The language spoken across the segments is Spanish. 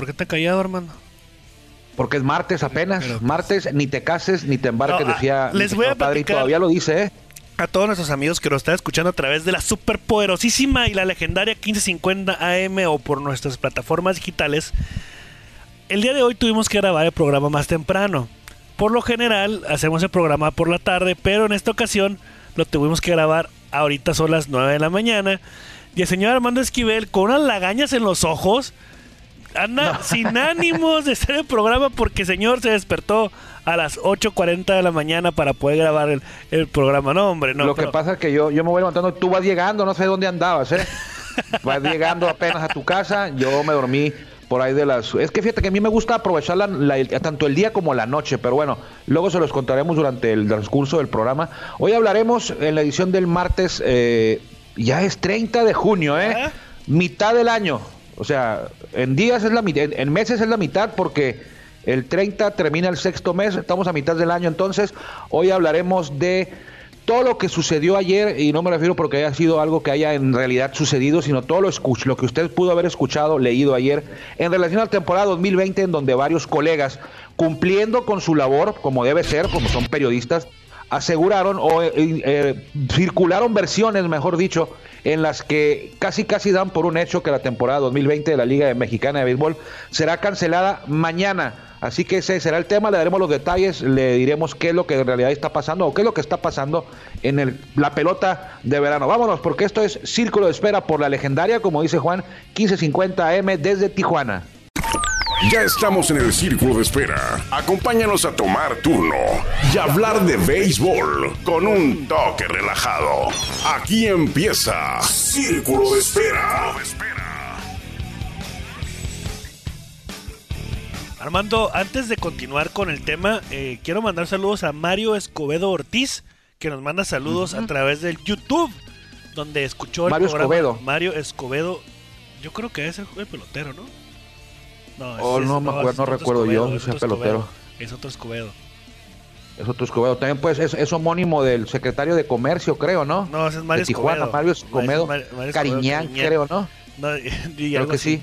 ¿Por qué te callado, hermano? Porque es martes apenas. Pero- martes, ni te cases ni te embarques, No, ah, decía. les voy a compadre, y todavía lo dice, ¿eh? A todos nuestros amigos que nos están escuchando a través de la superpoderosísima y la legendaria 1550 AM o por nuestras plataformas digitales, el día de hoy tuvimos que grabar el programa más temprano. Por lo general hacemos el programa por la tarde, pero en esta ocasión lo tuvimos que grabar ahorita son las 9 de la mañana. Y el señor Armando Esquivel con unas lagañas en los ojos anda sin ánimos de hacer el programa porque señor se despertó a las 8.40 de la mañana para poder grabar el, el programa. No, hombre, no. lo que pasa es que yo, yo me voy levantando, tú vas llegando, no sé dónde andabas, ¿eh? vas llegando apenas a tu casa, yo me dormí por ahí de las... Es que fíjate que a mí me gusta aprovechar la- la- tanto el día como la noche, pero bueno, luego se los contaremos durante el transcurso del programa. Hoy hablaremos en la edición del martes, eh, ya es 30 de junio, ¿eh? Mitad del año. O sea, en días es la mitad, en- meses es la mitad porque el 30 termina el sexto mes, estamos a mitad del año entonces. Hoy hablaremos de todo lo que sucedió ayer, y no me refiero porque haya sido algo que haya en realidad sucedido, sino todo lo, lo que usted pudo haber escuchado, leído ayer, en relación a la temporada 2020, en donde varios colegas, cumpliendo con su labor, como debe ser, como son periodistas, aseguraron o eh, eh, circularon versiones, mejor dicho, en las que casi casi dan por un hecho que la temporada 2020 de la Liga Mexicana de Béisbol será cancelada mañana. Así que ese será el tema, le daremos los detalles, le diremos qué es lo que en realidad está pasando o qué es lo que está pasando en el, la pelota de verano. Vámonos, porque esto es Círculo de Espera por la legendaria, como dice Juan, 1550 AM desde Tijuana. Ya estamos en el círculo de espera. Acompáñanos a tomar turno y hablar de béisbol con un toque relajado. Aquí empieza Círculo de Espera. Armando, antes de continuar con el tema, eh, quiero mandar saludos a Mario Escobedo Ortiz, que nos manda saludos a través del YouTube, donde escuchó el Mario programa. Escobedo. Mario Escobedo, yo creo que es el, el pelotero, ¿no? No, Oh, no me acuerdo, es no recuerdo yo Escobedo, es otro pelotero. Es otro Escobedo. Es otro Escobedo. También pues es, es homónimo del secretario de Comercio, creo, ¿no? No, ese es Mario de Tijuana, Escobedo. Mario Escobedo. Mario- Cariñán, Cariñán. creo, ¿no? No, y Creo que así. sí.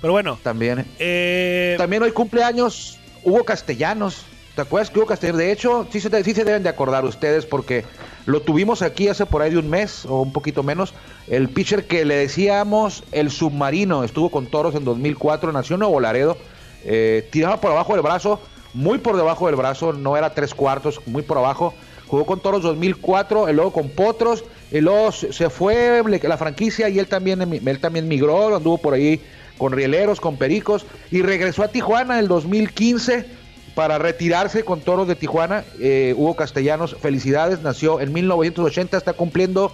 Pero bueno, También. eh, También hoy cumpleaños Hugo Castellanos. ¿Te acuerdas que Hugo Castellanos? De hecho, sí se, sí se deben de acordar ustedes porque lo tuvimos aquí hace por ahí de un mes o un poquito menos. El pitcher que le decíamos el submarino estuvo con toros en 2004, nació en Nuevo Laredo. eh, tiraba por abajo del brazo, muy por debajo del brazo, no era tres cuartos, muy por abajo. Jugó con toros 2004, y luego con potros, y luego se fue la franquicia y él también, él también migró, anduvo por ahí con rieleros, con pericos, y regresó a Tijuana en el 2015 para retirarse con toros de Tijuana. Eh, Hugo Castellanos, felicidades, nació en 1980, está cumpliendo.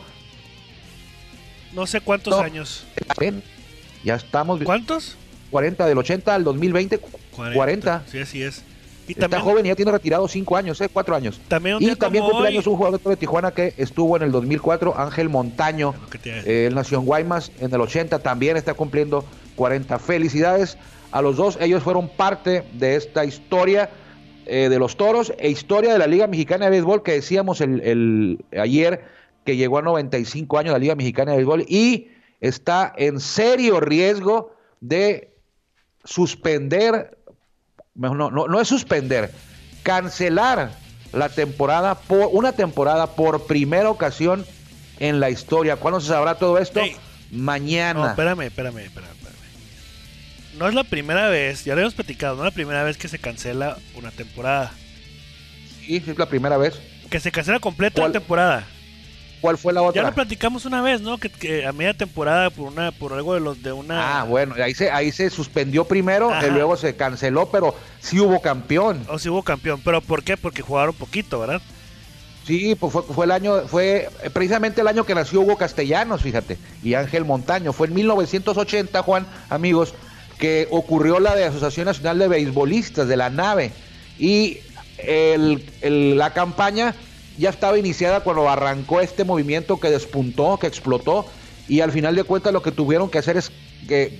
no sé cuántos No. años. Ya estamos. ¿Cuántos? 40, del 80 al 2020, 40. Sí, así es. Y Está también, joven y ya tiene retirado 5 años, ¿eh? 4 años. también un Y también cumpleaños hoy- un jugador de Tijuana que estuvo en el 2004, Ángel Montaño. Eh, él nació en Guaymas en el 80, también está cumpliendo 40. Felicidades a los dos, ellos fueron parte de esta historia eh, de los toros e historia de la Liga Mexicana de Béisbol que decíamos el, el- ayer que llegó a 95 años la Liga Mexicana de Béisbol y está en serio riesgo de suspender, mejor no, no, no es suspender, cancelar la temporada por una temporada por primera ocasión en la historia. ¿Cuándo se sabrá todo esto? Mañana. No, espérame, espérame, espérame. No es la primera vez, ya lo hemos platicado, no es la primera vez que se cancela una temporada. Sí, es la primera vez. Que se cancela completa ¿Cuál? la temporada. ¿Cuál fue la Ya otra? lo platicamos una vez, ¿no? Que, que a media temporada por una por algo de los de una Ah, bueno, ahí se, ahí se suspendió primero, Ajá. y luego se canceló, pero sí hubo campeón. o si hubo campeón, pero ¿por qué? Porque jugaron poquito, ¿verdad? Sí, pues fue, fue el año, fue eh, precisamente el año que nació Hugo Castellanos, fíjate, y Ángel Montaño. Fue en 1980, Juan, amigos, que ocurrió la de Asociación Nacional de Beisbolistas de la nave. Y el- la campaña ya estaba iniciada cuando arrancó este movimiento que despuntó, que explotó, y al final de cuentas lo que tuvieron que hacer es que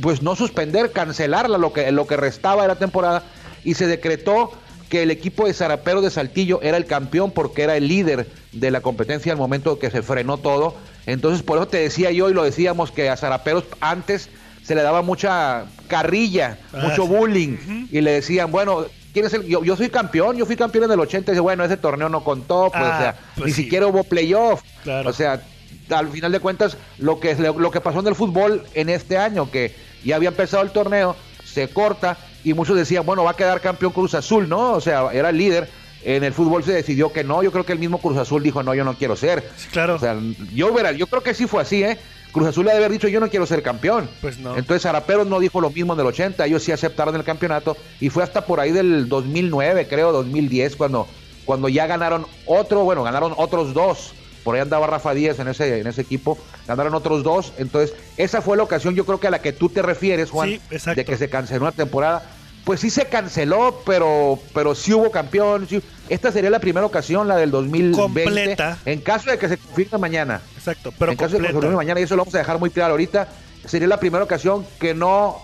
pues no suspender, cancelarla lo que, lo que restaba de la temporada y se decretó que el equipo de Zaraperos de Saltillo era el campeón porque era el líder de la competencia al momento que se frenó todo. Entonces por eso te decía yo y lo decíamos que a Zaraperos antes se le daba mucha carrilla, Ah, mucho sí. bullying, y le decían, bueno, ¿quién es el? Yo, yo soy campeón, yo fui campeón en el 80, y dice, bueno, ese torneo no contó, pues, Ah, o sea, pues ni sí. siquiera hubo playoff. Claro. O sea, al final de cuentas, lo que, lo que pasó en el fútbol en este año, que ya había empezado el torneo, se corta, y muchos decían, bueno, va a quedar campeón Cruz Azul, ¿no? O sea, era el líder. En el fútbol se decidió que no. Yo creo que el mismo Cruz Azul dijo, no, yo no quiero ser. Sí, claro. O sea, yo, verá, yo creo que sí fue así, ¿eh? Cruz Azul le debe haber dicho, yo no quiero ser campeón. Pues no. Entonces Araperos no dijo lo mismo en el 80, ellos sí aceptaron el campeonato y fue hasta por ahí del 2009, creo, 2010, cuando, cuando ya ganaron otro, bueno, ganaron otros dos. Por ahí andaba Rafa Díaz en ese, en ese equipo, ganaron otros dos. Entonces, esa fue la ocasión, yo creo que a la que tú te refieres, Juan, Sí, de que se canceló la temporada. Pues sí se canceló, pero, pero sí hubo campeón. sí. Esta sería la primera ocasión, la del 2020. Completa. En caso de que se confirme mañana Exacto, pero en caso de que se confirme mañana, y eso lo vamos a dejar muy claro ahorita, sería la primera ocasión que no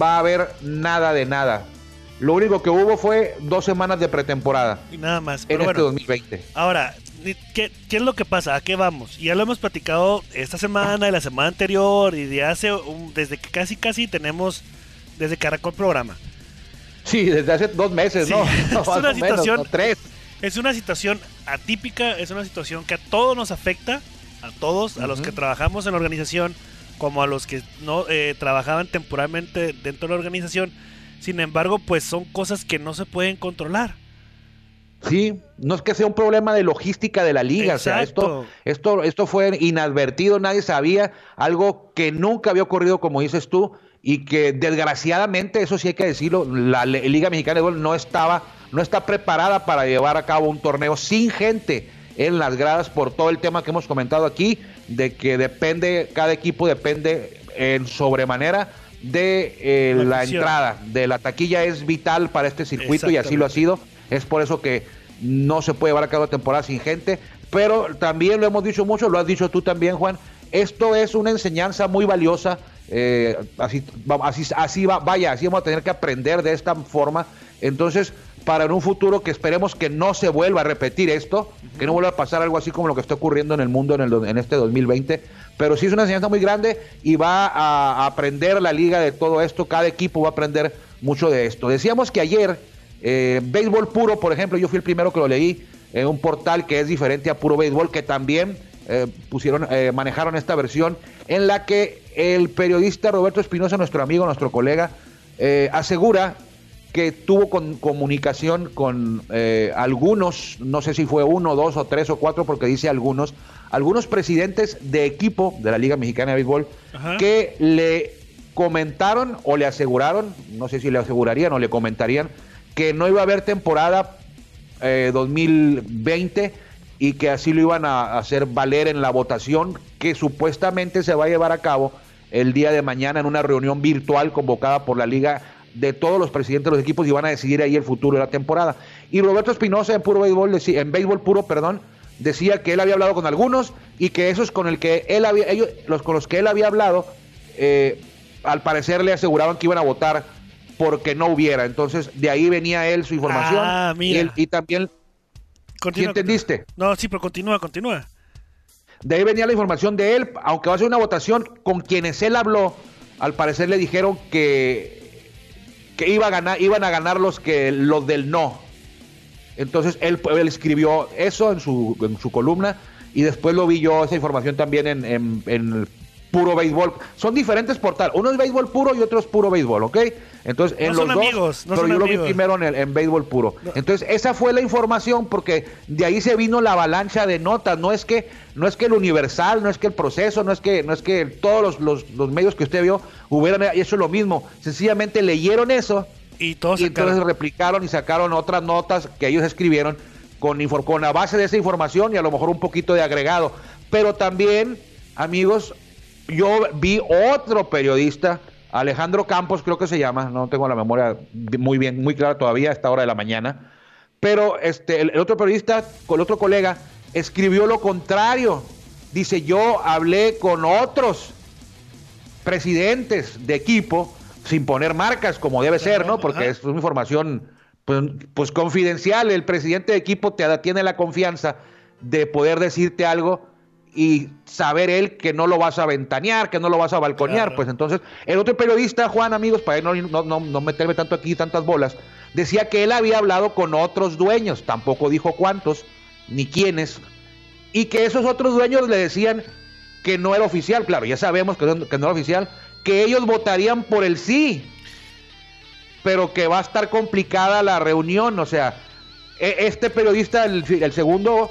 va a haber nada de nada. Lo único que hubo fue dos semanas de pretemporada Y nada más. en este bueno, 2020. Ahora, ¿qué, ¿qué es lo que pasa? ¿A qué vamos? Ya lo hemos platicado esta semana y la semana anterior y de hace un- desde que casi casi tenemos desde que arrancó el programa. Sí, desde hace dos meses, Sí, ¿no? es una menos, situación- ¿no? tres. Es una situación atípica, es una situación que a todos nos afecta, a todos, a los que trabajamos en la organización, como a los que no eh, trabajaban temporalmente dentro de la organización. Sin embargo, pues son cosas que no se pueden controlar. Sí, no es que sea un problema de logística de la liga, o sea, esto, esto, esto fue inadvertido, nadie sabía, algo que nunca había ocurrido, como dices tú, y que desgraciadamente, eso sí hay que decirlo, la Liga Mexicana de Fútbol no estaba, no está preparada para llevar a cabo un torneo sin gente en las gradas por todo el tema que hemos comentado aquí, de que depende, cada equipo depende en sobremanera de eh, La entrada, de la taquilla es vital para este circuito y así lo ha sido. Es por eso que no se puede llevar a cabo la temporada sin gente. Pero también lo hemos dicho mucho, lo has dicho tú también, Juan. Esto es una enseñanza muy valiosa. Eh, así, así, así va, vaya, así vamos a tener que aprender de esta forma. Entonces, para en un futuro que esperemos que no se vuelva a repetir esto, que no vuelva a pasar algo así como lo que está ocurriendo en el mundo en, este 2020. Pero sí es una enseñanza muy grande y va a, aprender la liga de todo esto. Cada equipo va a aprender mucho de esto. Decíamos que ayer, eh, béisbol puro, por ejemplo, yo fui el primero que lo leí en un portal que es diferente a puro béisbol, que también eh, pusieron, manejaron esta versión en la que el periodista Roberto Espinosa, nuestro amigo, nuestro colega, eh, asegura que tuvo con, comunicación con eh, algunos, no sé si fue uno, dos o tres o cuatro, porque dice algunos, algunos presidentes de equipo de la Liga Mexicana de Béisbol Ajá. que le comentaron o le aseguraron, no sé si le asegurarían o le comentarían, que no iba a haber temporada eh, 2020 y que así lo iban a hacer valer en la votación que supuestamente se va a llevar a cabo el día de mañana en una reunión virtual convocada por la liga de todos los presidentes de los equipos y van a decidir ahí el futuro de la temporada. Y Roberto Espinosa en puro béisbol, decía- en béisbol puro, perdón, decía que él había hablado con algunos y que esos con el que él había, ellos, los con los que él había hablado, eh, al parecer le aseguraban que iban a votar porque no hubiera. Entonces, de ahí venía él su información. Ah, mira. Y, él- y también Continúa, ¿Sí entendiste? No, sí, pero continúa, continúa. De ahí venía la información de él, aunque va a ser una votación con quienes él habló, al parecer le dijeron que, que iba a ganar, iban a ganar los que los del no. Entonces él, él escribió eso en su, en su columna y después lo vi yo esa información también en, en, en puro béisbol. Son diferentes portales, uno es béisbol puro y otro es puro béisbol, ¿ok? Entonces en No son los dos, amigos, no pero son yo lo vi primero en, el, en béisbol puro. Entonces, esa fue la información porque de ahí se vino la avalancha de notas. No es que, no es que el universal, no es que el proceso, no es que, no es que todos los, los, los medios que usted vio hubieran hecho lo mismo. Sencillamente leyeron eso Y todos y entonces replicaron y sacaron otras notas que ellos escribieron con, con la base de esa información y a lo mejor un poquito de agregado. Pero también, amigos, yo vi otro periodista, Alejandro Campos creo que se llama, no tengo la memoria muy bien, muy clara todavía a esta hora de la mañana, pero este, el, el otro periodista, con el otro colega, escribió lo contrario. Dice, yo hablé con otros presidentes de equipo sin poner marcas como debe ser, ¿no? Porque es una información pues, pues, confidencial. El presidente de equipo te da- tiene la confianza de poder decirte algo y saber él que no lo vas a ventanear, que no lo vas a balconear. Pues entonces, el otro periodista, Juan, amigos, para no, no, no, meterme tanto aquí, tantas bolas, decía que él había hablado con otros dueños, tampoco dijo cuántos, ni quiénes, y que esos otros dueños le decían que no era oficial, claro, ya sabemos que, que no era oficial, que ellos votarían por el sí, pero que va a estar complicada la reunión, o sea, e, este periodista, el, segundo,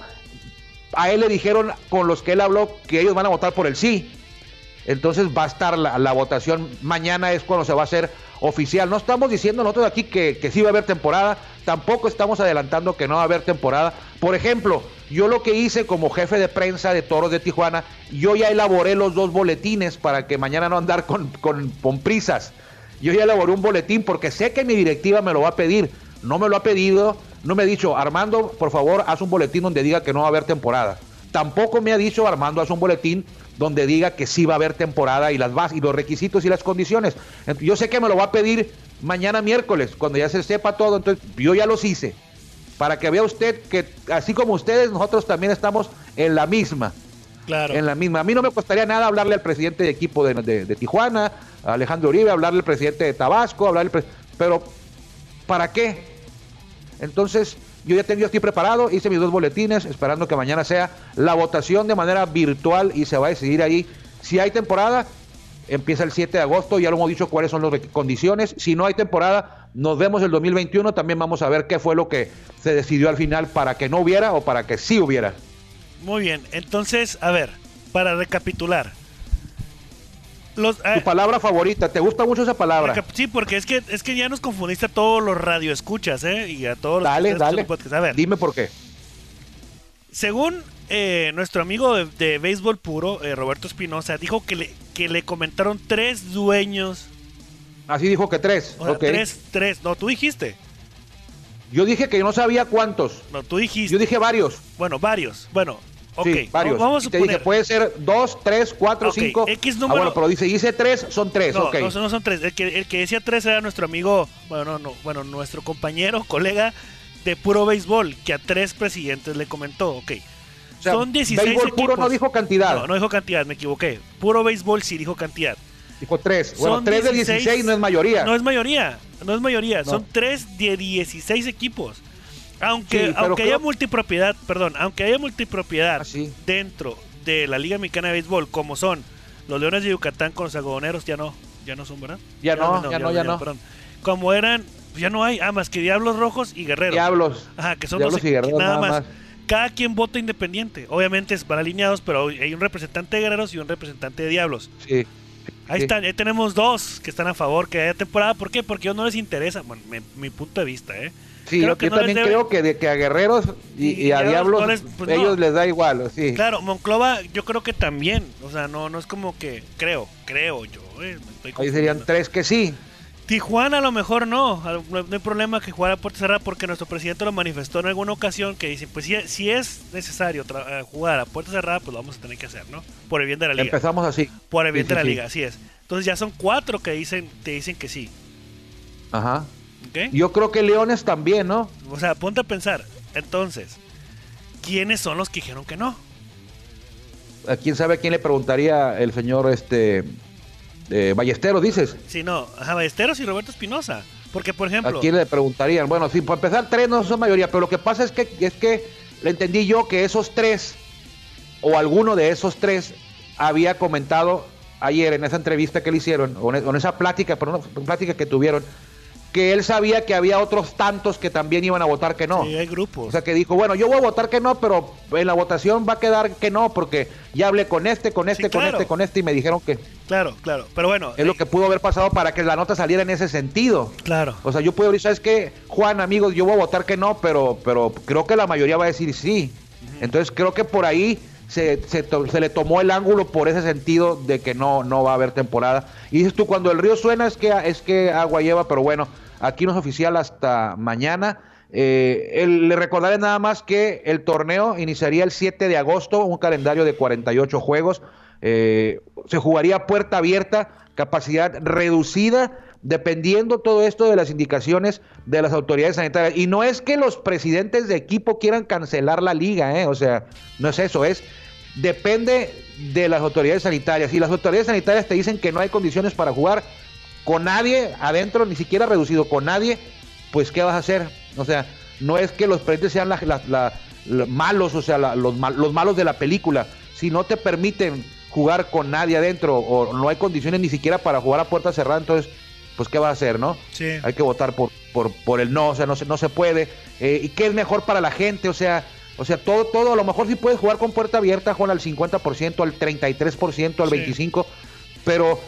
a él le dijeron con los que él habló que ellos van a votar por el sí. Entonces va a estar la, votación. Mañana es cuando se va a hacer oficial. No estamos diciendo nosotros aquí que, que sí va a haber temporada. Tampoco estamos adelantando que no va a haber temporada. Por ejemplo, yo lo que hice como jefe de prensa de Toros de Tijuana, yo ya elaboré los dos boletines para que mañana no andar con, con, con prisas. Yo ya elaboré un boletín porque sé que mi directiva me lo va a pedir. No me lo ha pedido no me ha dicho, Armando, por favor, haz un boletín donde diga que no va a haber temporada. Tampoco me ha dicho, Armando, haz un boletín donde diga que sí va a haber temporada y las y los requisitos y las condiciones. Yo sé que me lo va a pedir mañana miércoles, cuando ya se sepa todo, entonces yo ya los hice. Para que vea usted que así como ustedes, nosotros también estamos en la misma. Claro. En la misma. A mí no me costaría nada hablarle al presidente de equipo de, Tijuana, a Alejandro Uribe, hablarle al presidente de Tabasco, hablarle pero ¿para qué? Entonces, yo ya tengo, estoy preparado, hice mis dos boletines, esperando que mañana sea la votación de manera virtual y se va a decidir ahí si hay temporada. Empieza el 7 de agosto, ya lo hemos dicho cuáles son las condiciones. Si no hay temporada, nos vemos el 2021. También vamos a ver qué fue lo que se decidió al final para que no hubiera o para que sí hubiera. Muy bien, entonces, a ver, para recapitular, tu eh, palabra favorita, ¿te gusta mucho esa palabra? Sí, porque es que es que ya nos confundiste a todos los radioescuchas, ¿eh? Y a todos dale, los dale. A ver, dime por qué. Según eh, nuestro amigo de, béisbol puro, eh, Roberto Espinosa, dijo que le, que le comentaron tres dueños. Así dijo que tres. Tres, tres. No, tú dijiste. Yo dije que no sabía cuántos. No, tú dijiste. Yo dije varios. Bueno, varios. Bueno, sí, varios. Vamos a te dije, puede ser dos, tres, cuatro, cinco. X número. Ah, bueno, pero dice, dice tres, son tres, no, No, no son tres. El que, el que decía tres era nuestro amigo, bueno, no, bueno, nuestro compañero, colega de puro béisbol, que a tres presidentes le comentó, ok. son 16 béisbol puro no dijo cantidad. No, no dijo cantidad, me equivoqué. Puro béisbol sí dijo cantidad. Dijo tres. Bueno, tres de 16 no es mayoría. No es mayoría, no es mayoría. Son tres de 16 equipos. Aunque, aunque haya multipropiedad, perdón, aunque haya multipropiedad ah, dentro de la Liga Mexicana de Béisbol, como son los Leones de Yucatán con los algodoneros, ya no, ya no son, ¿verdad? Ya, no, ya, no, ya, no. Como eran, ya no hay, ah, más que Diablos Rojos y Guerreros. Diablos. Ajá, que son Diablos y Guerreros, nada, más. Cada quien vota independiente. Obviamente van alineados, pero hay un representante de Guerreros y un representante de Diablos. Sí. Ahí están, ahí tenemos dos que están a favor que haya temporada. ¿Por qué? Porque a ellos no les interesa, bueno, mi punto de vista, ¿eh? Sí, yo, también creo que, de, que a guerreros y, a diablos pues ellos les da igual, sí. Claro, Monclova yo creo que también, o sea, no no es como que creo, creo yo. Eh, Ahí serían tres que sí. Tijuana a lo mejor no, no hay problema que jugara a puerta cerrada porque nuestro presidente lo manifestó en alguna ocasión que dice, pues si, si es necesario eh, jugar a puerta cerrada, pues lo vamos a tener que hacer, ¿no? Por el bien de la liga. Empezamos así. Por el bien de la liga, así es. Entonces ya son cuatro que dicen, te dicen que sí. Ajá. Yo creo que Leones también, ¿no? O sea, ponte a pensar. Entonces, ¿quiénes son los que dijeron que no? ¿A quién sabe a quién le preguntaría el señor este eh, Ballesteros, dices? Sí, no, ajá, Ballesteros y Roberto Espinosa. Porque, por ejemplo. ¿A quién le preguntarían? Bueno, sí, para empezar, tres no son mayoría, pero lo que pasa es que, es que le entendí yo que esos tres, o alguno de esos tres, había comentado ayer en esa entrevista que le hicieron, o en, esa plática, pero una plática que tuvieron, que él sabía que había otros tantos que también iban a votar que no. Sí, hay grupos. O sea, que dijo, bueno, yo voy a votar que no, pero en la votación va a quedar que no, porque ya hablé con este, con este, con este, con este, y me dijeron que... Claro, claro, pero bueno... Es lo que pudo haber pasado para que la nota saliera en ese sentido. Claro. O sea, yo puedo decir, ¿sabes qué? Juan, amigos, yo voy a votar que no, pero, pero creo que la mayoría va a decir sí. Entonces creo que por ahí se, se, se, le tomó el ángulo por ese sentido de que no, no va a haber temporada. Y dices tú, cuando el río suena es que, es que agua lleva, pero bueno, Aquí no es oficial hasta mañana. Eh, le recordaré nada más que el torneo iniciaría el 7 de agosto, un calendario de 48 juegos. Eh, se jugaría puerta abierta, capacidad reducida, dependiendo todo esto de las indicaciones de las autoridades sanitarias. Y no es que los presidentes de equipo quieran cancelar la liga, ¿eh? o sea, no es eso, es depende de las autoridades sanitarias. Y las autoridades sanitarias te dicen que no hay condiciones para jugar con nadie adentro, ni siquiera reducido con nadie, pues ¿qué vas a hacer? O sea, no es que los presidentes sean malos, o sea, los, los malos de la película. Si no te permiten jugar con nadie adentro o no hay condiciones ni siquiera para jugar a puerta cerrada, entonces, pues ¿qué va a hacer, no? Sí. Hay que votar por, por, por el no, o sea, no se, no se puede. Eh, ¿Y qué es mejor para la gente? O sea, o sea, todo, todo, a lo mejor sí puedes jugar con puerta abierta, Juan, al 50%, al 33%, al 25%, pero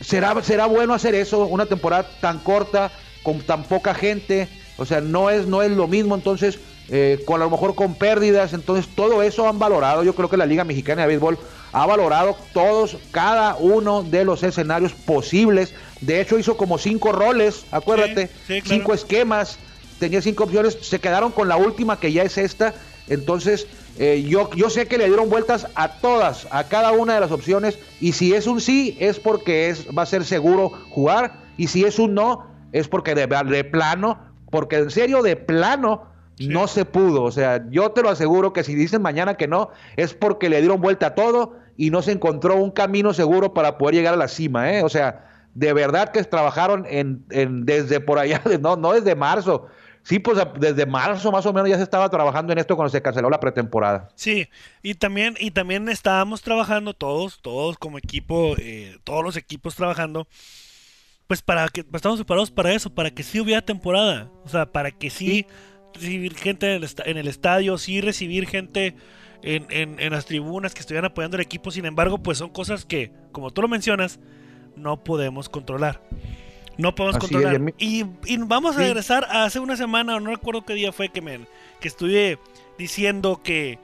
¿será, será bueno hacer eso, una temporada tan corta, con tan poca gente, o sea, no es, no es lo mismo, entonces, eh, con a lo mejor con pérdidas, entonces todo eso han valorado, yo creo que la Liga Mexicana de Béisbol ha valorado todos, cada uno de los escenarios posibles, de hecho hizo como cinco roles, acuérdate, cinco esquemas, tenía cinco opciones, se quedaron con la última que ya es esta, entonces eh, yo, yo sé que le dieron vueltas a todas, a cada una de las opciones, y si es un sí es porque es, va a ser seguro jugar, y si es un no es porque de, de plano, porque en serio de plano no se pudo. O sea, yo te lo aseguro que si dicen mañana que no, es porque le dieron vuelta a todo y no se encontró un camino seguro para poder llegar a la cima. ¿eh? O sea, de verdad que trabajaron en, en desde por allá, no, no desde marzo. Sí, pues desde marzo más o menos ya se estaba trabajando en esto cuando se canceló la pretemporada. Sí, y también, y también estábamos trabajando todos, todos como equipo, eh, todos los equipos trabajando pues para que estamos preparados para eso, para que sí hubiera temporada, o sea, para que sí, recibir gente en el, estadio, sí recibir gente en, en, las tribunas que estuvieran apoyando el equipo, sin embargo, pues son cosas que, como tú lo mencionas, no podemos controlar. No podemos controlar. y, y, vamos a regresar a hace una semana, no recuerdo qué día fue que me que estuve diciendo que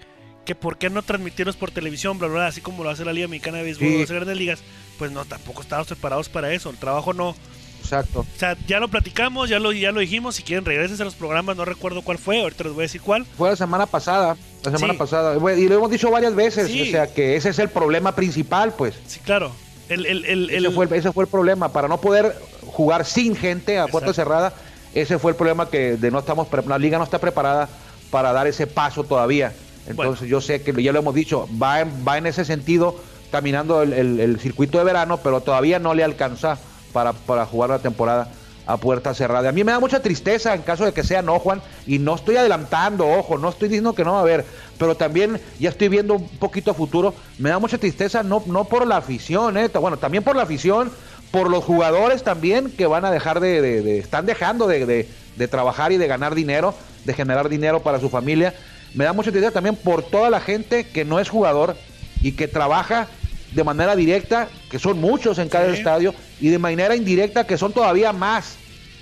que por qué no transmitirlos por televisión, bla, bla, así como lo hace la Liga Mexicana de Béisbol, las grandes ligas, pues no, tampoco estábamos preparados para eso, el trabajo no... Exacto. O sea, ya lo platicamos, ya lo, ya lo dijimos, si quieren regresen a los programas, no recuerdo cuál fue, ahorita les voy a decir cuál. Fue la semana pasada, la semana pasada, y lo hemos dicho varias veces, o sea, que ese es el problema principal, pues. Sí, claro. El, el, el, ese, fue, ese fue el problema, para no poder jugar sin gente a puerta cerrada, ese fue el problema que de no estamos, la liga no está preparada para dar ese paso todavía. Entonces yo sé que ya lo hemos dicho, va en, va en ese sentido caminando el, circuito de verano, pero todavía no le alcanza para, para jugar la temporada a puerta cerrada. A mí me da mucha tristeza en caso de que sea no, Juan, y no estoy adelantando, ojo, no estoy diciendo que no va a haber, pero también ya estoy viendo un poquito a futuro. Me da mucha tristeza no, no por la afición, eh, bueno, también por la afición, por los jugadores también que van a dejar de, están dejando de, de, trabajar y de ganar dinero, de generar dinero para su familia me da mucha tristeza también por toda la gente que no es jugador y que trabaja de manera directa, que son muchos en cada estadio, y de manera indirecta, que son todavía más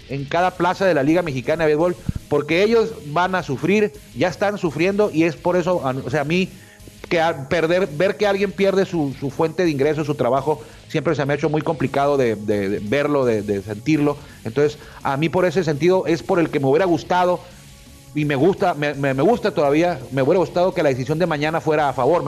en cada plaza de la Liga Mexicana de Béisbol, porque ellos van a sufrir, ya están sufriendo, y es por eso, o sea, a mí, que perder, ver que alguien pierde su, fuente de ingreso, su trabajo, siempre se me ha hecho muy complicado de, verlo, de, de sentirlo. Entonces, a mí por ese sentido es por el que me hubiera gustado y me gusta, me, me, gusta todavía, me hubiera gustado que la decisión de mañana fuera a favor,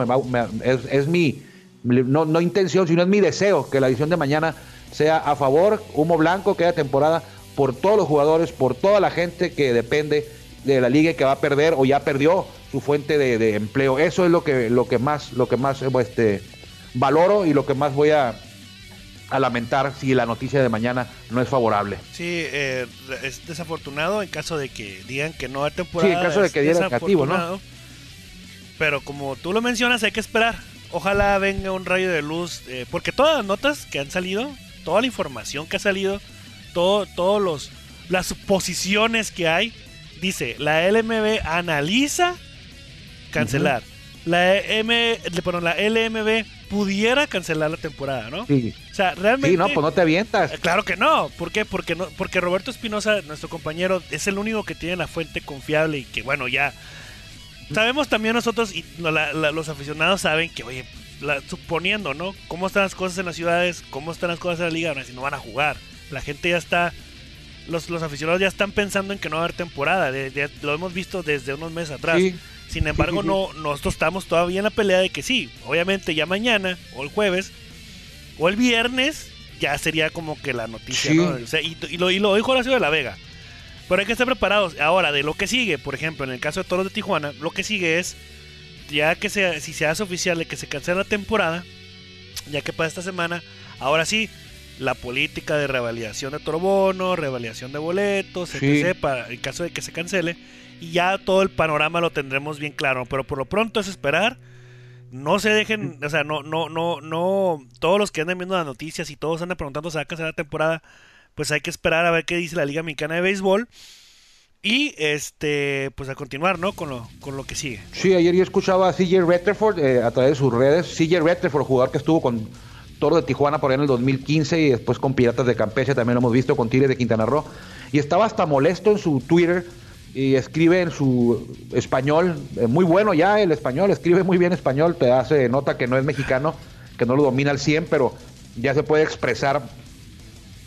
es, es, mi, no, no intención, sino es mi deseo que la decisión de mañana sea a favor, humo blanco, que haya temporada por todos los jugadores, por toda la gente que depende de la liga y que va a perder o ya perdió su fuente de, de empleo. Eso es lo que, lo que más, lo que más este, valoro y lo que más voy a, a lamentar si la noticia de mañana no es favorable. Sí, eh, es desafortunado en caso de que digan que no hay temporada. Sí, en caso de que diera negativo, ¿no? Pero como tú lo mencionas, hay que esperar. Ojalá venga un rayo de luz, eh, porque todas las notas que han salido, toda la información que ha salido, todo, todos los las suposiciones que hay, dice la LMB analiza cancelar. La M, perdón, la LMB pudiera cancelar la temporada, ¿no? Sí. O sea, realmente. Sí, no, pues no te avientas. Eh, claro que no. ¿Por qué? Porque, no, porque Roberto Espinosa, nuestro compañero, es el único que tiene la fuente confiable y que, bueno, ya. Sabemos también nosotros, y los aficionados saben que, oye, suponiendo, ¿no? ¿Cómo están las cosas en las ciudades? ¿Cómo están las cosas en la liga? si no van a jugar. La gente ya está. Los, los aficionados ya están pensando en que no va a haber temporada. lo hemos visto desde unos meses atrás. Sí. Sin embargo, no, nosotros estamos todavía en la pelea de que sí, obviamente ya mañana o el jueves o el viernes ya sería como que la noticia, ¿no? y, lo, y lo dijo Horacio de la Vega. Pero hay que estar preparados. Ahora, de lo que sigue, por ejemplo, en el caso de Toros de Tijuana, lo que sigue es ya que sea, si se hace oficial de que se cancela la temporada, ya que para esta semana, ahora sí, la política de revalidación de Torobono, revalidación de boletos, Sí. etc. Para, en caso de que se cancele. Y ya todo el panorama lo tendremos bien claro. Pero por lo pronto es esperar. No se dejen, o sea, no, no, no, no. Todos los que andan viendo las noticias y todos andan preguntando si va a cancelar la temporada, pues hay que esperar a ver qué dice la Liga Mexicana de Béisbol. Y este, pues a continuar, ¿no? Con lo, con lo que sigue. Sí, ayer yo escuchaba a CJ Rutherford eh, a través de sus redes. CJ Rutherford, jugador que estuvo con Toro de Tijuana por ahí en el 2015 y después con Piratas de Campeche, también lo hemos visto con Tigres de Quintana Roo. Y estaba hasta molesto en su Twitter y escribe en su español, eh, muy bueno ya el español, escribe muy bien español, te hace nota que no es mexicano, que no lo domina al 100, pero ya se puede expresar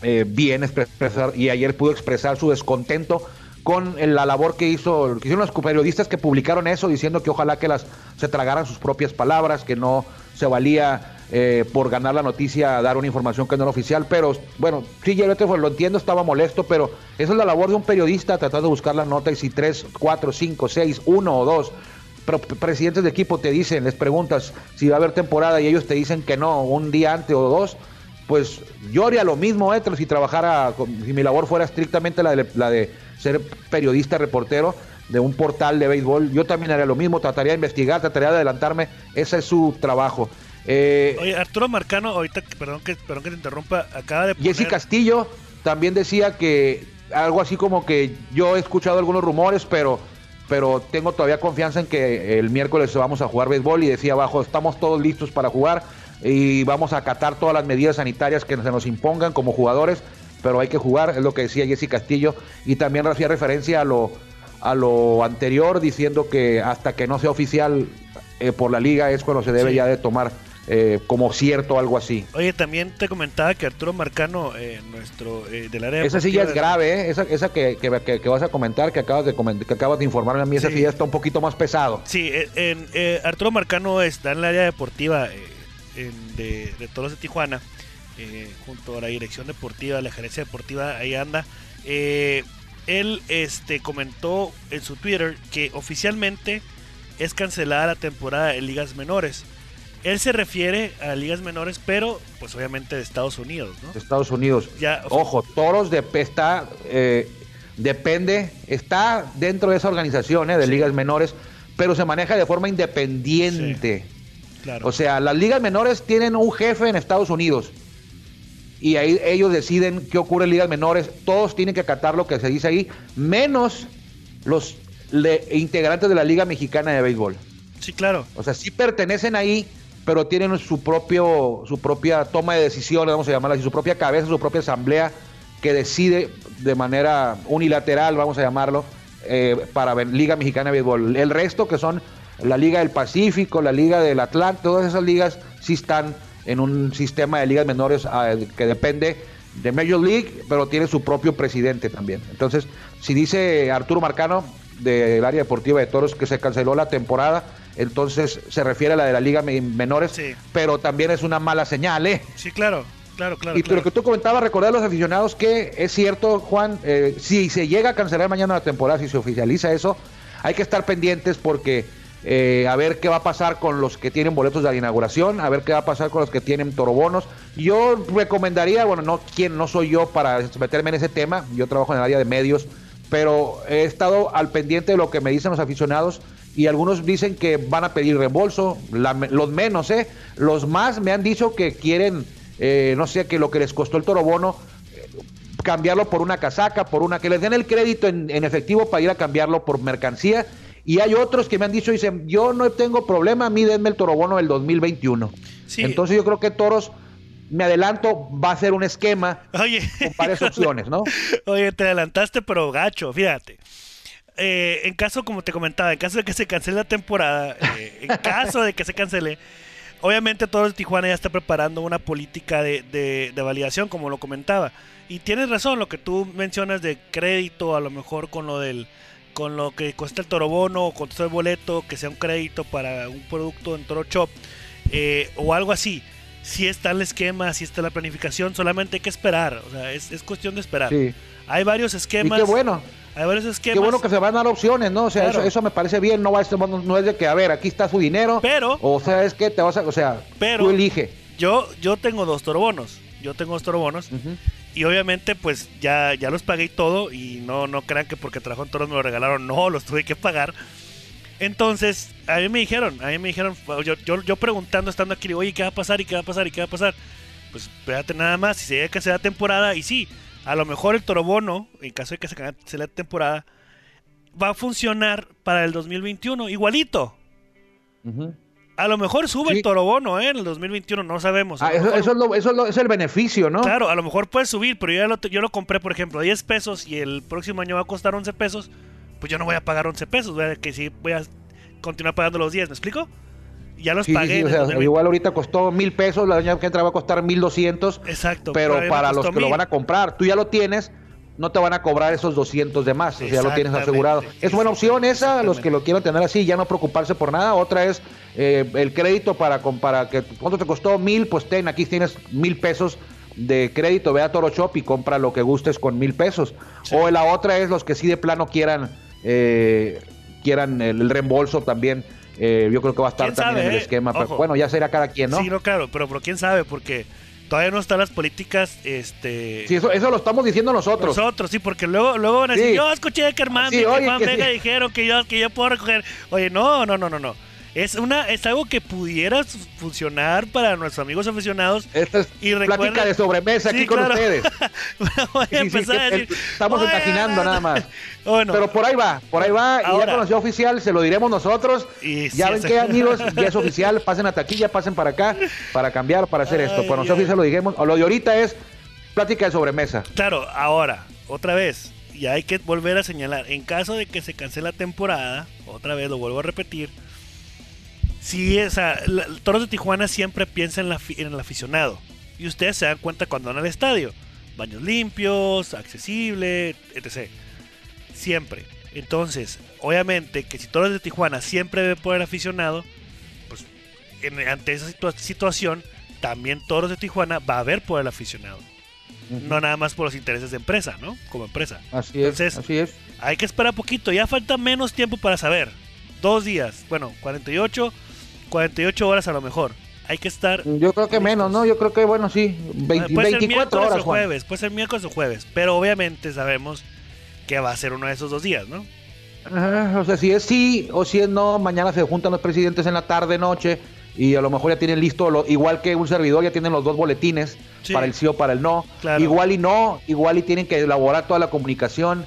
eh, bien expresar y ayer pudo expresar su descontento con la labor que hizo que hicieron los periodistas que publicaron eso diciendo que ojalá que las se tragaran sus propias palabras que no se valía eh, por ganar la noticia dar una información que no era oficial pero bueno sí yo lo entiendo estaba molesto pero esa es la labor de un periodista tratando de buscar la nota y si tres cuatro cinco seis uno o dos presidentes de equipo te dicen les preguntas si va a haber temporada y ellos te dicen que no un día antes o dos pues yo haría lo mismo, eh, si trabajara, si mi labor fuera estrictamente la de, la de ser periodista, reportero de un portal de béisbol, yo también haría lo mismo, trataría de investigar, trataría de adelantarme, ese es su trabajo. Eh, Oye, Arturo Marcano, ahorita, perdón que, perdón que te interrumpa, acaba de poner... Jesse Castillo también decía que algo así como que yo he escuchado algunos rumores, pero, pero tengo todavía confianza en que el miércoles vamos a jugar béisbol y decía abajo, estamos todos listos para jugar y vamos a acatar todas las medidas sanitarias que se nos impongan como jugadores, pero hay que jugar, es lo que decía Jesse Castillo, y también hacía referencia a lo, a lo anterior diciendo que hasta que no sea oficial eh, por la liga es cuando se debe Sí. ya de tomar eh, como cierto algo así. Oye, también te comentaba que Arturo Marcano, eh, nuestro eh, del área Esa sí ya es grave, ¿eh? esa, esa que, que, vas a comentar, que acabas de que acabas de informarme a mí, esa Sí. sí ya está un poquito más pesado. Sí, eh, en, eh, Arturo Marcano está en el área deportiva eh, en- de, de Toros de Tijuana, eh, junto a la dirección deportiva, la gerencia deportiva, ahí anda. Eh, él este, comentó en su Twitter que oficialmente es cancelada la temporada de ligas menores. Él se refiere a ligas menores, pero pues obviamente de Estados Unidos, ¿no? de Estados Unidos. Ya, Ojo, Toros de, está, eh, depende, está dentro de esa organización eh, de Sí. ligas menores, pero se maneja de forma independiente. Claro. O sea, las ligas menores tienen un jefe en Estados Unidos. Y ahí ellos deciden qué ocurre en ligas menores. Todos tienen que acatar lo que se dice ahí, menos los integrantes de la Liga Mexicana de Béisbol. sí, claro. O sea, sí pertenecen ahí, pero tienen su propio, su propia toma de decisiones, vamos a llamarla así, su propia cabeza, su propia asamblea que decide de manera unilateral, vamos a llamarlo, eh, para ver- Liga Mexicana de Béisbol. El resto, que son la Liga del Pacífico, la Liga del Atlántico, todas esas ligas sí están en un sistema de ligas menores ah, que depende de Major League, pero tiene su propio presidente también. Entonces, si dice Arturo Marcano del área deportiva de Toros que se canceló la temporada, entonces se refiere a la de la Liga Me- Menores, Sí. pero también es una mala señal, ¿eh? Sí, claro. Claro, claro. y claro. lo que tú comentabas, recordar a los aficionados que es cierto, Juan, eh, si se llega a cancelar mañana la temporada, si se oficializa eso, hay que estar pendientes porque eh, a ver qué va a pasar con los que tienen boletos de la inauguración, a ver qué va a pasar con los que tienen torobonos. Yo recomendaría, bueno, no quién no soy yo para meterme en ese tema, yo trabajo en el área de medios, pero he estado al pendiente de lo que me dicen los aficionados y algunos dicen que van a pedir reembolso, la- los menos, ¿eh? Los más me han dicho que quieren, eh, no sé, que lo que les costó el torobono, cambiarlo por una casaca, por una, que les den el crédito en efectivo para ir a cambiarlo por mercancía. Y hay otros que me han dicho, dicen, yo no tengo problema, a mí denme el torobono del 2021. Sí. Entonces yo creo que Toros, me adelanto, va a ser un esquema Oye. con varias opciones, ¿no? Oye, te adelantaste, pero gacho, fíjate. Eh, en caso, como te comentaba, en caso de que se cancele la temporada, eh, en caso de que se cancele, obviamente todos Tijuana ya está preparando una política de, de- de validación, como lo comentaba. Y tienes razón, lo que tú mencionas de crédito, a lo mejor con lo del con lo que cuesta el torobono o cuesta el boleto, que sea un crédito para un producto en Toro Shop eh, o algo así. Si está el esquema, si está la planificación, solamente hay que esperar. O sea, es, es cuestión de esperar. Sí. Hay varios Y esquemas. qué bueno. Hay varios esquemas. Qué bueno que se van a dar opciones, ¿no? O sea, Claro. eso, eso me parece bien, no, va a ser- no es de que, a ver, aquí está su dinero. Pero- O sea, es que te vas a, o sea, Pero- tú elige. Yo, yo tengo dos torobonos. Yo tengo dos torobonos. Y obviamente, pues ya, ya los pagué y todo. Y no, no crean que porque trabajo en toros me lo regalaron. No, los tuve que pagar. Entonces, a mí me dijeron, a mí me dijeron, yo, yo, yo preguntando, estando aquí, oye, ¿qué va a pasar? ¿Y qué va a pasar? ¿Y qué va a pasar? Pues espérate nada más, si se llega que sea temporada, y sí, a lo mejor el torobono, en caso de que se temporada, va a funcionar para el 2021, igualito. Ujú. A lo mejor sube Sí. el torobono, ¿eh? En el 2021, no sabemos. Ah, eso, mejor- eso es lo- eso es lo- es el beneficio, ¿no? Claro, a lo mejor puede subir, pero yo, ya lo, yo lo compré, por ejemplo, a 10 pesos y el próximo año va a costar 11 pesos, pues yo no voy a pagar 11 pesos, voy a, que sí voy a continuar pagando los 10, ¿me explico? Ya los Sí, pagué. sí, en o el sea, 2020. igual ahorita costó mil pesos, la año que entra va a costar mil doscientos, Exacto. pero para los que lo van a comprar, tú ya lo tienes, no te van a cobrar esos 200 de más, o sea, ya lo tienes asegurado. Es buena opción esa, los que lo quieran tener así, ya no preocuparse por nada. Otra es eh, el crédito para, para que, ¿cuánto te costó? Mil, pues ten, aquí tienes mil pesos de crédito, ve a Toro Shop y compra lo que gustes con mil pesos. O la otra es los que sí de plano quieran, eh, quieran el, reembolso también. eh, yo creo que va a estar ¿Quién también sabe, en el eh? esquema. pero bueno, ya será cada quien, ¿no? Sí, no, claro, pero, pero quién sabe, porque todavía no están las políticas, este... Sí, eso, eso lo estamos diciendo nosotros. Nosotros, sí, porque luego, luego van a decir, Sí. yo escuché que Armando Sí, y Juan Vega sí. dijeron que yo, que yo puedo recoger. Oye, no, no, no, no, no. Es una, es algo que pudiera funcionar para nuestros amigos aficionados. Esta es Y plática recuerda- de sobremesa aquí Sí, con claro. ustedes. Voy a Sí, a decir, estamos "Oye, imaginando nada más. Bueno, Pero por ahí va, por ahí va, y ya sea oficial se lo diremos nosotros. Y ya ven que amigos, ya es oficial, pasen a taquilla, pasen para acá, para cambiar, para hacer esto. Ay, sea ay. oficial lo digamos, o lo de ahorita es plática de sobremesa. Claro, ahora, otra vez, y hay que volver a señalar, en caso de que se cancele la temporada, otra vez lo vuelvo a repetir, si esa, la- Toros de Tijuana siempre piensa en, la, afi- en el aficionado, y ustedes se dan cuenta cuando van al estadio, baños limpios, accesible, etc. Siempre. Entonces, obviamente que si Toros de Tijuana siempre ve por el aficionado, pues en- ante esa situa- situación, también Toros de Tijuana va a ver por el aficionado no nada más por los intereses de empresa, ¿no? Como empresa. Así es, Entonces- así es. Hay que esperar poquito, ya falta menos tiempo para saber. Dos días, bueno, 48, 48 horas a lo mejor. Hay que estar... Yo creo que menos, ¿no? Yo creo que, bueno, sí, 20 puede ser 24 miércoles horas, o Juan. jueves, puede ser miércoles o jueves, pero obviamente sabemos que va a ser uno de esos dos días, ¿no? Ajá, o sea, si es sí o si es no, mañana se juntan los presidentes en la tarde, noche, y a lo mejor ya tienen listo, lo, igual que un servidor, ya tienen los dos boletines Sí. para el sí o para el no. Claro. Igual y no, igual y tienen que elaborar toda la comunicación,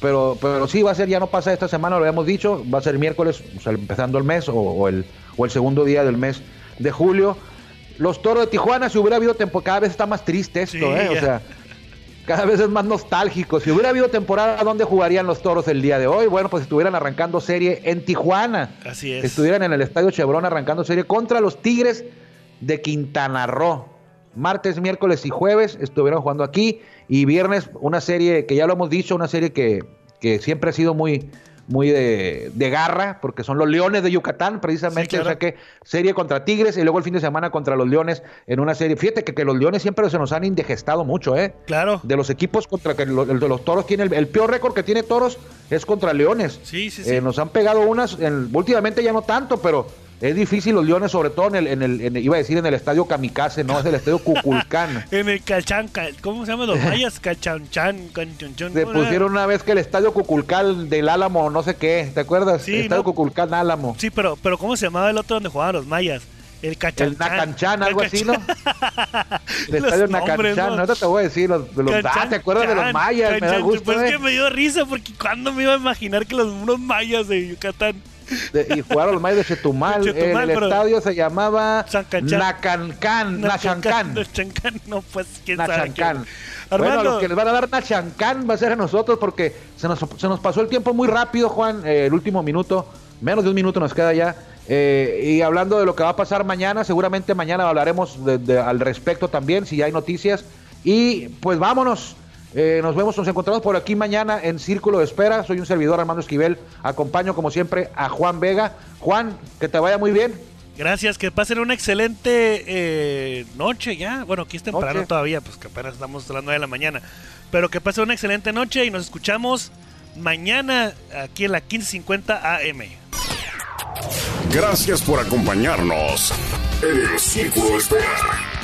pero, pero sí va a ser, ya no pasa esta semana, lo habíamos dicho, va a ser miércoles, o sea, empezando el mes o, o el, o el segundo día del mes de julio. Los toros de Tijuana, si hubiera habido tiempo, cada vez está más triste esto, Sí, ¿eh? O sea, cada vez es más nostálgico. Si hubiera habido temporada, ¿dónde jugarían los toros el día de hoy? Bueno, pues estuvieran arrancando serie en Tijuana. Así es. Estuvieran en el Estadio Chevron arrancando serie contra los Tigres de Quintana Roo. Martes, miércoles y jueves estuvieron jugando aquí. Y viernes, una serie que ya lo hemos dicho, una serie que, que siempre ha sido muy, muy de, de garra, porque son los Leones de Yucatán, precisamente. Sí, claro. O sea que serie contra Tigres y luego el fin de semana contra los Leones en una serie. Fíjate que, que los Leones siempre se nos han indigestado mucho, ¿eh? Claro. De los equipos contra que lo- el de los toros tiene el, el peor récord que tiene toros es contra Leones. Sí, sí, sí. Eh, nos han pegado unas, en- últimamente ya no tanto, pero es difícil los Leones, sobre todo en el, en el en- iba a decir en el estadio Kamikaze, no, es el estadio Cuculcán. En el Calchan, cal- ¿cómo se llaman los mayas? Calchanchan, canchonchon. Le ¿cómo era? pusieron una vez que el estadio Cuculcán del Álamo, no sé qué, ¿te acuerdas? Sí, estadio no. Cuculcán Álamo. Sí, pero, pero ¿cómo se llamaba el otro donde jugaban los mayas? El Cachanchan. El Nacanchan, algo así, ¿no? El estadio Nacanchan, ¿no? ahorita te voy a decir, los, de los ah, ¿te acuerdas de los Cachanchan, mayas? Me da Cachanchan. gusto, Pues es ¿eh? que me dio risa porque cuando me iba a imaginar que los unos mayas de Yucatán. De- y jugaron los mayas de Chetumal. Chetumal, en el estadio se llamaba. Nacancán, Nachancán. Nachancán, no, pues quién sabe. Nachancán. qué- Bueno, a los que les van a dar Nachancán va a ser a nosotros porque se nos, se nos pasó el tiempo muy rápido, Juan. eh, el último minuto, menos de un minuto nos queda ya. Eh, y hablando de lo que va a pasar mañana, seguramente mañana hablaremos de- de- al respecto también, si ya hay noticias. Y pues vámonos. Eh, nos vemos, nos encontramos por aquí mañana en Círculo de Espera. Soy un servidor, Armando Esquivel. Acompaño, como siempre, a Juan Vega. Juan, que te vaya muy bien. gracias, que pasen una excelente eh, noche ya. Bueno, aquí es temprano Noche. todavía, pues que apenas estamos a las 9 de la mañana. Pero que pasen una excelente noche y nos escuchamos mañana aquí en la 1550 AM. Gracias por acompañarnos en el Círculo de Espera.